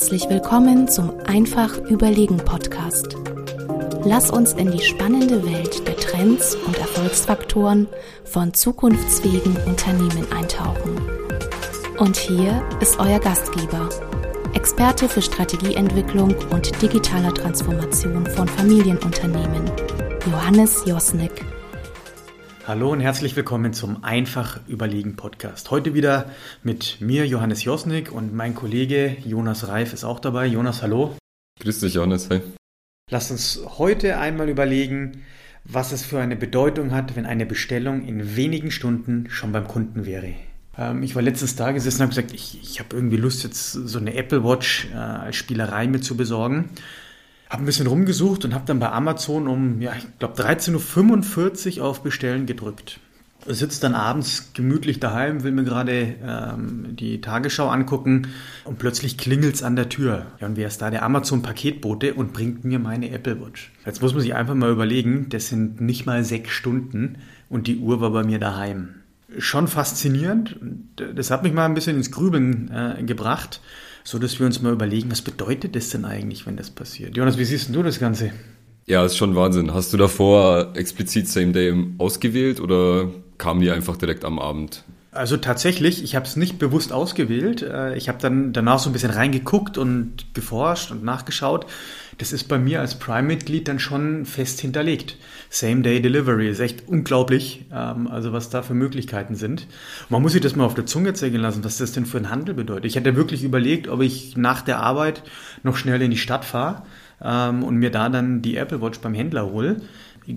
Herzlich willkommen zum Einfach Überlegen Podcast. Lass uns in die spannende Welt der Trends und Erfolgsfaktoren von zukunftsfähigen Unternehmen eintauchen. Und hier ist euer Gastgeber, Experte für Strategieentwicklung und digitaler Transformation von Familienunternehmen, Johannes Josnick. Hallo und herzlich willkommen zum Einfach Überlegen Podcast. Heute wieder mit mir, Johannes Josnick, und mein Kollege Jonas Reif ist auch dabei. Jonas, hallo. Grüß dich, Johannes. Hey. Lass uns heute einmal überlegen, was es für eine Bedeutung hat, wenn eine Bestellung in wenigen Stunden schon beim Kunden wäre. Ähm, ich war letztens da gesessen und habe gesagt, ich, ich habe irgendwie Lust, jetzt so eine Apple Watch äh, als Spielerei mit zu besorgen habe ein bisschen rumgesucht und habe dann bei Amazon um, ja, ich glaube 13.45 Uhr auf Bestellen gedrückt. Sitze dann abends gemütlich daheim, will mir gerade ähm, die Tagesschau angucken und plötzlich klingelt es an der Tür. Ja, und wer ist da? Der Amazon-Paketbote und bringt mir meine Apple Watch. Jetzt muss man sich einfach mal überlegen, das sind nicht mal sechs Stunden und die Uhr war bei mir daheim. Schon faszinierend. Das hat mich mal ein bisschen ins Grübeln äh, gebracht so dass wir uns mal überlegen, was bedeutet das denn eigentlich, wenn das passiert? Jonas, wie siehst du das Ganze? Ja, ist schon Wahnsinn. Hast du davor explizit Same Day ausgewählt oder kamen die einfach direkt am Abend? Also tatsächlich, ich habe es nicht bewusst ausgewählt. Äh, ich habe dann danach so ein bisschen reingeguckt und geforscht und nachgeschaut. Das ist bei mir als Prime-Mitglied dann schon fest hinterlegt. Same-Day-Delivery ist echt unglaublich, ähm, also was da für Möglichkeiten sind. Man muss sich das mal auf der Zunge zergehen lassen, was das denn für ein Handel bedeutet. Ich hätte wirklich überlegt, ob ich nach der Arbeit noch schnell in die Stadt fahre ähm, und mir da dann die Apple Watch beim Händler hole.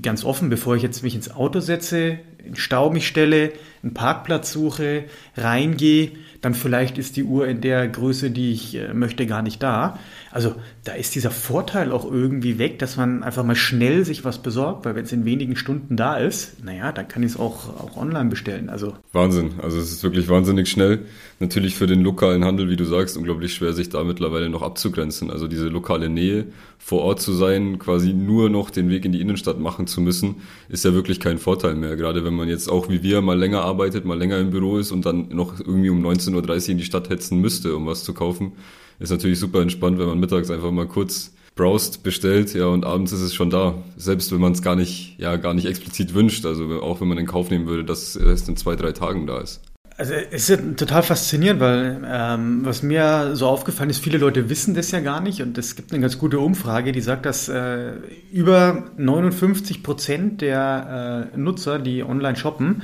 Ganz offen, bevor ich jetzt mich ins Auto setze, in Stau mich stelle, einen Parkplatz suche, reingehe, dann vielleicht ist die Uhr in der Größe, die ich äh, möchte, gar nicht da. Also da ist dieser Vorteil auch irgendwie weg, dass man einfach mal schnell sich was besorgt, weil wenn es in wenigen Stunden da ist, naja, dann kann ich es auch, auch online bestellen. Also Wahnsinn, also es ist wirklich wahnsinnig schnell. Natürlich für den lokalen Handel, wie du sagst, unglaublich schwer, sich da mittlerweile noch abzugrenzen. Also diese lokale Nähe, vor Ort zu sein, quasi nur noch den Weg in die Innenstadt machen zu müssen, ist ja wirklich kein Vorteil mehr. Gerade wenn man jetzt auch wie wir mal länger arbeitet, mal länger im Büro ist und dann noch irgendwie um 19.30 Uhr in die Stadt hetzen müsste, um was zu kaufen, ist natürlich super entspannt, wenn man mittags einfach mal kurz browst, bestellt, ja, und abends ist es schon da. Selbst wenn man es gar nicht, ja, gar nicht explizit wünscht. Also auch wenn man in Kauf nehmen würde, dass es erst in zwei, drei Tagen da ist. Also es ist total faszinierend, weil ähm, was mir so aufgefallen ist, viele Leute wissen das ja gar nicht und es gibt eine ganz gute Umfrage, die sagt, dass äh, über 59 Prozent der äh, Nutzer, die online shoppen,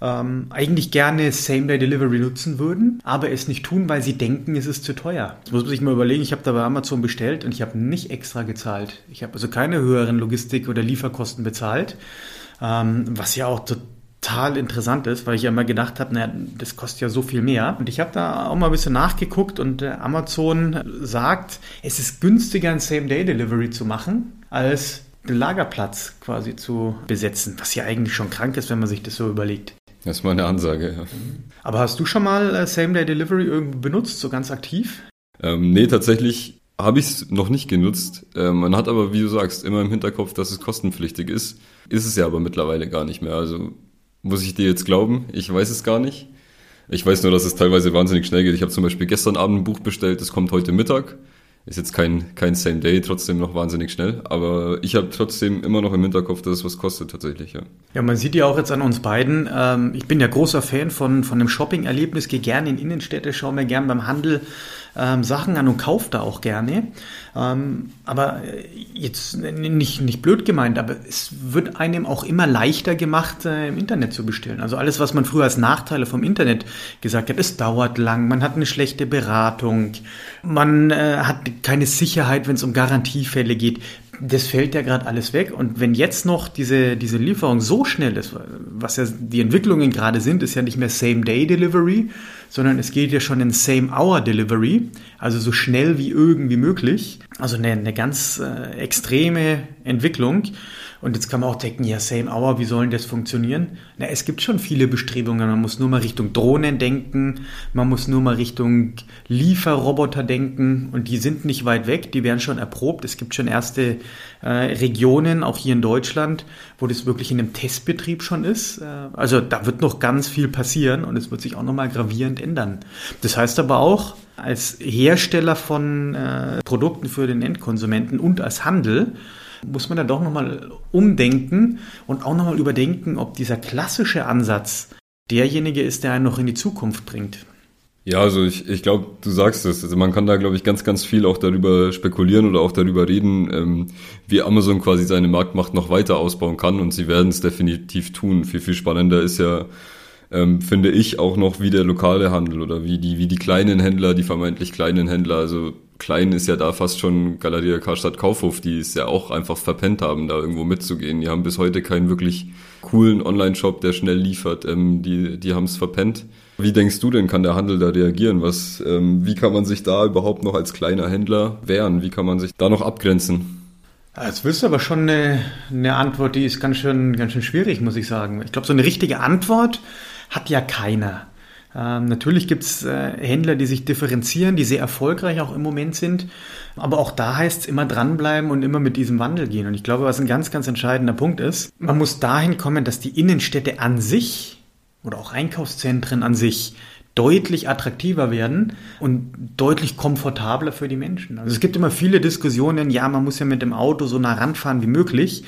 ähm, eigentlich gerne Same-Day-Delivery nutzen würden, aber es nicht tun, weil sie denken, es ist zu teuer. Das muss man sich mal überlegen, ich habe da bei Amazon bestellt und ich habe nicht extra gezahlt. Ich habe also keine höheren Logistik- oder Lieferkosten bezahlt, ähm, was ja auch total total interessant ist, weil ich ja immer gedacht habe, naja, das kostet ja so viel mehr. Und ich habe da auch mal ein bisschen nachgeguckt und äh, Amazon sagt, es ist günstiger, ein Same-Day-Delivery zu machen, als den Lagerplatz quasi zu besetzen, was ja eigentlich schon krank ist, wenn man sich das so überlegt. Das ist mal eine Ansage, ja. Aber hast du schon mal äh, Same-Day-Delivery irgendwo benutzt, so ganz aktiv? Ähm, nee, tatsächlich habe ich es noch nicht genutzt. Ähm, man hat aber, wie du sagst, immer im Hinterkopf, dass es kostenpflichtig ist. Ist es ja aber mittlerweile gar nicht mehr. Also muss ich dir jetzt glauben? Ich weiß es gar nicht. Ich weiß nur, dass es teilweise wahnsinnig schnell geht. Ich habe zum Beispiel gestern Abend ein Buch bestellt, das kommt heute Mittag. Ist jetzt kein, kein Same Day, trotzdem noch wahnsinnig schnell. Aber ich habe trotzdem immer noch im Hinterkopf, dass es was kostet tatsächlich, ja. Ja, man sieht ja auch jetzt an uns beiden. Ähm, ich bin ja großer Fan von, von dem Shopping-Erlebnis, gehe gerne in Innenstädte, schaue mir gerne beim Handel ähm, Sachen an und kaufe da auch gerne. Ähm, aber äh, jetzt nicht, nicht blöd gemeint, aber es wird einem auch immer leichter gemacht, äh, im Internet zu bestellen. Also alles, was man früher als Nachteile vom Internet gesagt hat, es dauert lang, man hat eine schlechte Beratung, man äh, hat keine Sicherheit, wenn es um Garantiefälle geht das fällt ja gerade alles weg. Und wenn jetzt noch diese, diese Lieferung so schnell ist, was ja die Entwicklungen gerade sind, ist ja nicht mehr Same-Day-Delivery, sondern es geht ja schon in Same-Hour-Delivery, also so schnell wie irgendwie möglich. Also eine, eine ganz äh, extreme Entwicklung. Und jetzt kann man auch denken, ja, same hour, wie sollen das funktionieren? Na, es gibt schon viele Bestrebungen. Man muss nur mal Richtung Drohnen denken, man muss nur mal Richtung Lieferroboter denken und die sind nicht weit weg, die werden schon erprobt. Es gibt schon erste äh, Regionen, auch hier in Deutschland, wo das wirklich in einem Testbetrieb schon ist. Äh, also da wird noch ganz viel passieren und es wird sich auch nochmal gravierend ändern. Das heißt aber auch, als Hersteller von äh, Produkten für den Endkonsumenten und als Handel muss man da doch nochmal umdenken und auch nochmal überdenken, ob dieser klassische Ansatz derjenige ist, der einen noch in die Zukunft bringt. Ja, also ich, ich glaube, du sagst es. Also man kann da, glaube ich, ganz, ganz viel auch darüber spekulieren oder auch darüber reden, ähm, wie Amazon quasi seine Marktmacht noch weiter ausbauen kann und sie werden es definitiv tun. Viel, viel spannender ist ja, ähm, finde ich, auch noch wie der lokale Handel oder wie die, wie die kleinen Händler, die vermeintlich kleinen Händler, also klein ist ja da fast schon Galeria Karstadt Kaufhof, die es ja auch einfach verpennt haben, da irgendwo mitzugehen. Die haben bis heute keinen wirklich coolen Online-Shop, der schnell liefert. Ähm, die die haben es verpennt. Wie denkst du denn, kann der Handel da reagieren? Was, ähm, wie kann man sich da überhaupt noch als kleiner Händler wehren? Wie kann man sich da noch abgrenzen? Jetzt willst du aber schon eine, eine Antwort, die ist ganz schön, ganz schön schwierig, muss ich sagen. Ich glaube, so eine richtige Antwort hat ja keiner. Ähm, natürlich gibt es äh, Händler, die sich differenzieren, die sehr erfolgreich auch im Moment sind. Aber auch da heißt es immer dranbleiben und immer mit diesem Wandel gehen. Und ich glaube, was ein ganz, ganz entscheidender Punkt ist, man muss dahin kommen, dass die Innenstädte an sich oder auch Einkaufszentren an sich deutlich attraktiver werden und deutlich komfortabler für die Menschen. Also es gibt immer viele Diskussionen, ja, man muss ja mit dem Auto so nah ranfahren wie möglich.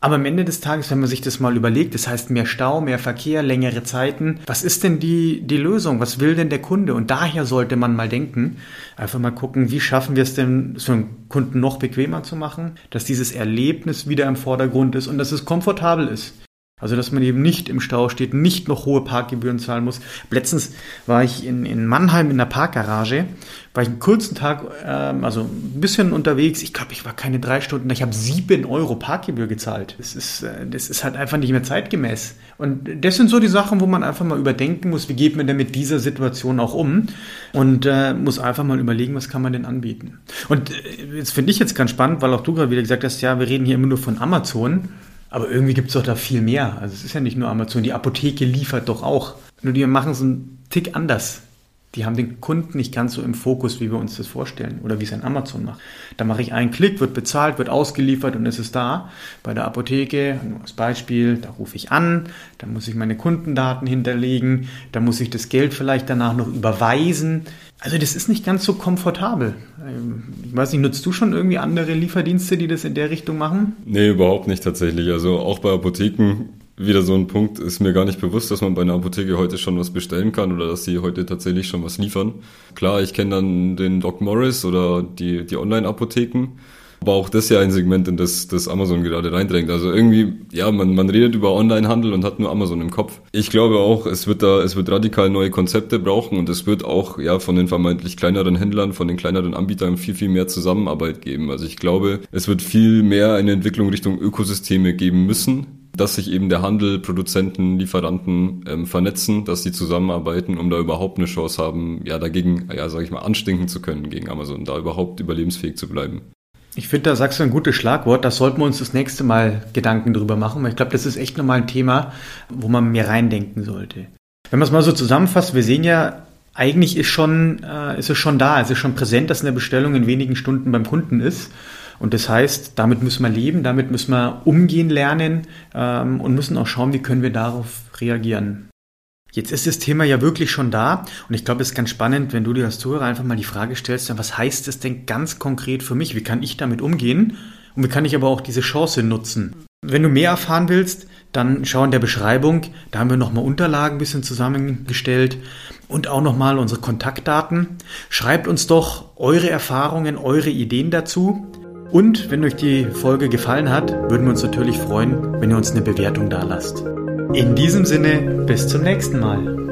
Aber am Ende des Tages, wenn man sich das mal überlegt, das heißt mehr Stau, mehr Verkehr, längere Zeiten. Was ist denn die, die Lösung? Was will denn der Kunde? Und daher sollte man mal denken, einfach mal gucken, wie schaffen wir es denn, so einen Kunden noch bequemer zu machen, dass dieses Erlebnis wieder im Vordergrund ist und dass es komfortabel ist. Also, dass man eben nicht im Stau steht, nicht noch hohe Parkgebühren zahlen muss. Letztens war ich in, in Mannheim in der Parkgarage, war ich einen kurzen Tag, ähm, also ein bisschen unterwegs. Ich glaube, ich war keine drei Stunden, ich habe sieben Euro Parkgebühr gezahlt. Das ist, äh, das ist halt einfach nicht mehr zeitgemäß. Und das sind so die Sachen, wo man einfach mal überdenken muss, wie geht man denn mit dieser Situation auch um? Und äh, muss einfach mal überlegen, was kann man denn anbieten. Und äh, jetzt finde ich jetzt ganz spannend, weil auch du gerade wieder gesagt hast, ja, wir reden hier immer nur von Amazon. Aber irgendwie gibt es doch da viel mehr. Also es ist ja nicht nur Amazon, die Apotheke liefert doch auch. Nur die machen es einen Tick anders. Die haben den Kunden nicht ganz so im Fokus, wie wir uns das vorstellen oder wie es ein Amazon macht. Da mache ich einen Klick, wird bezahlt, wird ausgeliefert und es ist da. Bei der Apotheke, nur als Beispiel, da rufe ich an, da muss ich meine Kundendaten hinterlegen, da muss ich das Geld vielleicht danach noch überweisen. Also das ist nicht ganz so komfortabel. Ähm, ich weiß nicht, nutzt du schon irgendwie andere Lieferdienste, die das in der Richtung machen? Nee, überhaupt nicht tatsächlich. Also auch bei Apotheken wieder so ein Punkt, ist mir gar nicht bewusst, dass man bei einer Apotheke heute schon was bestellen kann oder dass sie heute tatsächlich schon was liefern. Klar, ich kenne dann den Doc Morris oder die, die Online-Apotheken. Aber auch das ist ja ein Segment, in das, das Amazon gerade reindrängt. Also irgendwie, ja, man, man redet über Online-Handel und hat nur Amazon im Kopf. Ich glaube auch, es wird da, es wird radikal neue Konzepte brauchen und es wird auch, ja, von den vermeintlich kleineren Händlern, von den kleineren Anbietern viel, viel mehr Zusammenarbeit geben. Also ich glaube, es wird viel mehr eine Entwicklung Richtung Ökosysteme geben müssen, dass sich eben der Handel, Produzenten, Lieferanten ähm, vernetzen, dass sie zusammenarbeiten, um da überhaupt eine Chance haben, ja, dagegen, ja, sag ich mal, anstinken zu können gegen Amazon, da überhaupt überlebensfähig zu bleiben. Ich finde, da sagst du ein gutes Schlagwort. Da sollten wir uns das nächste Mal Gedanken drüber machen, weil ich glaube, das ist echt nochmal ein Thema, wo man mehr reindenken sollte. Wenn man es mal so zusammenfasst, wir sehen ja, eigentlich ist schon, äh, ist es schon da, es ist schon präsent, dass eine Bestellung in wenigen Stunden beim Kunden ist. Und das heißt, damit müssen wir leben, damit müssen wir umgehen lernen ähm, und müssen auch schauen, wie können wir darauf reagieren. Jetzt ist das Thema ja wirklich schon da und ich glaube, es ist ganz spannend, wenn du dir als Zuhörer einfach mal die Frage stellst, was heißt es denn ganz konkret für mich? Wie kann ich damit umgehen? Und wie kann ich aber auch diese Chance nutzen? Wenn du mehr erfahren willst, dann schau in der Beschreibung, da haben wir nochmal Unterlagen ein bisschen zusammengestellt und auch nochmal unsere Kontaktdaten. Schreibt uns doch eure Erfahrungen, eure Ideen dazu. Und wenn euch die Folge gefallen hat, würden wir uns natürlich freuen, wenn ihr uns eine Bewertung da lasst. In diesem Sinne, bis zum nächsten Mal.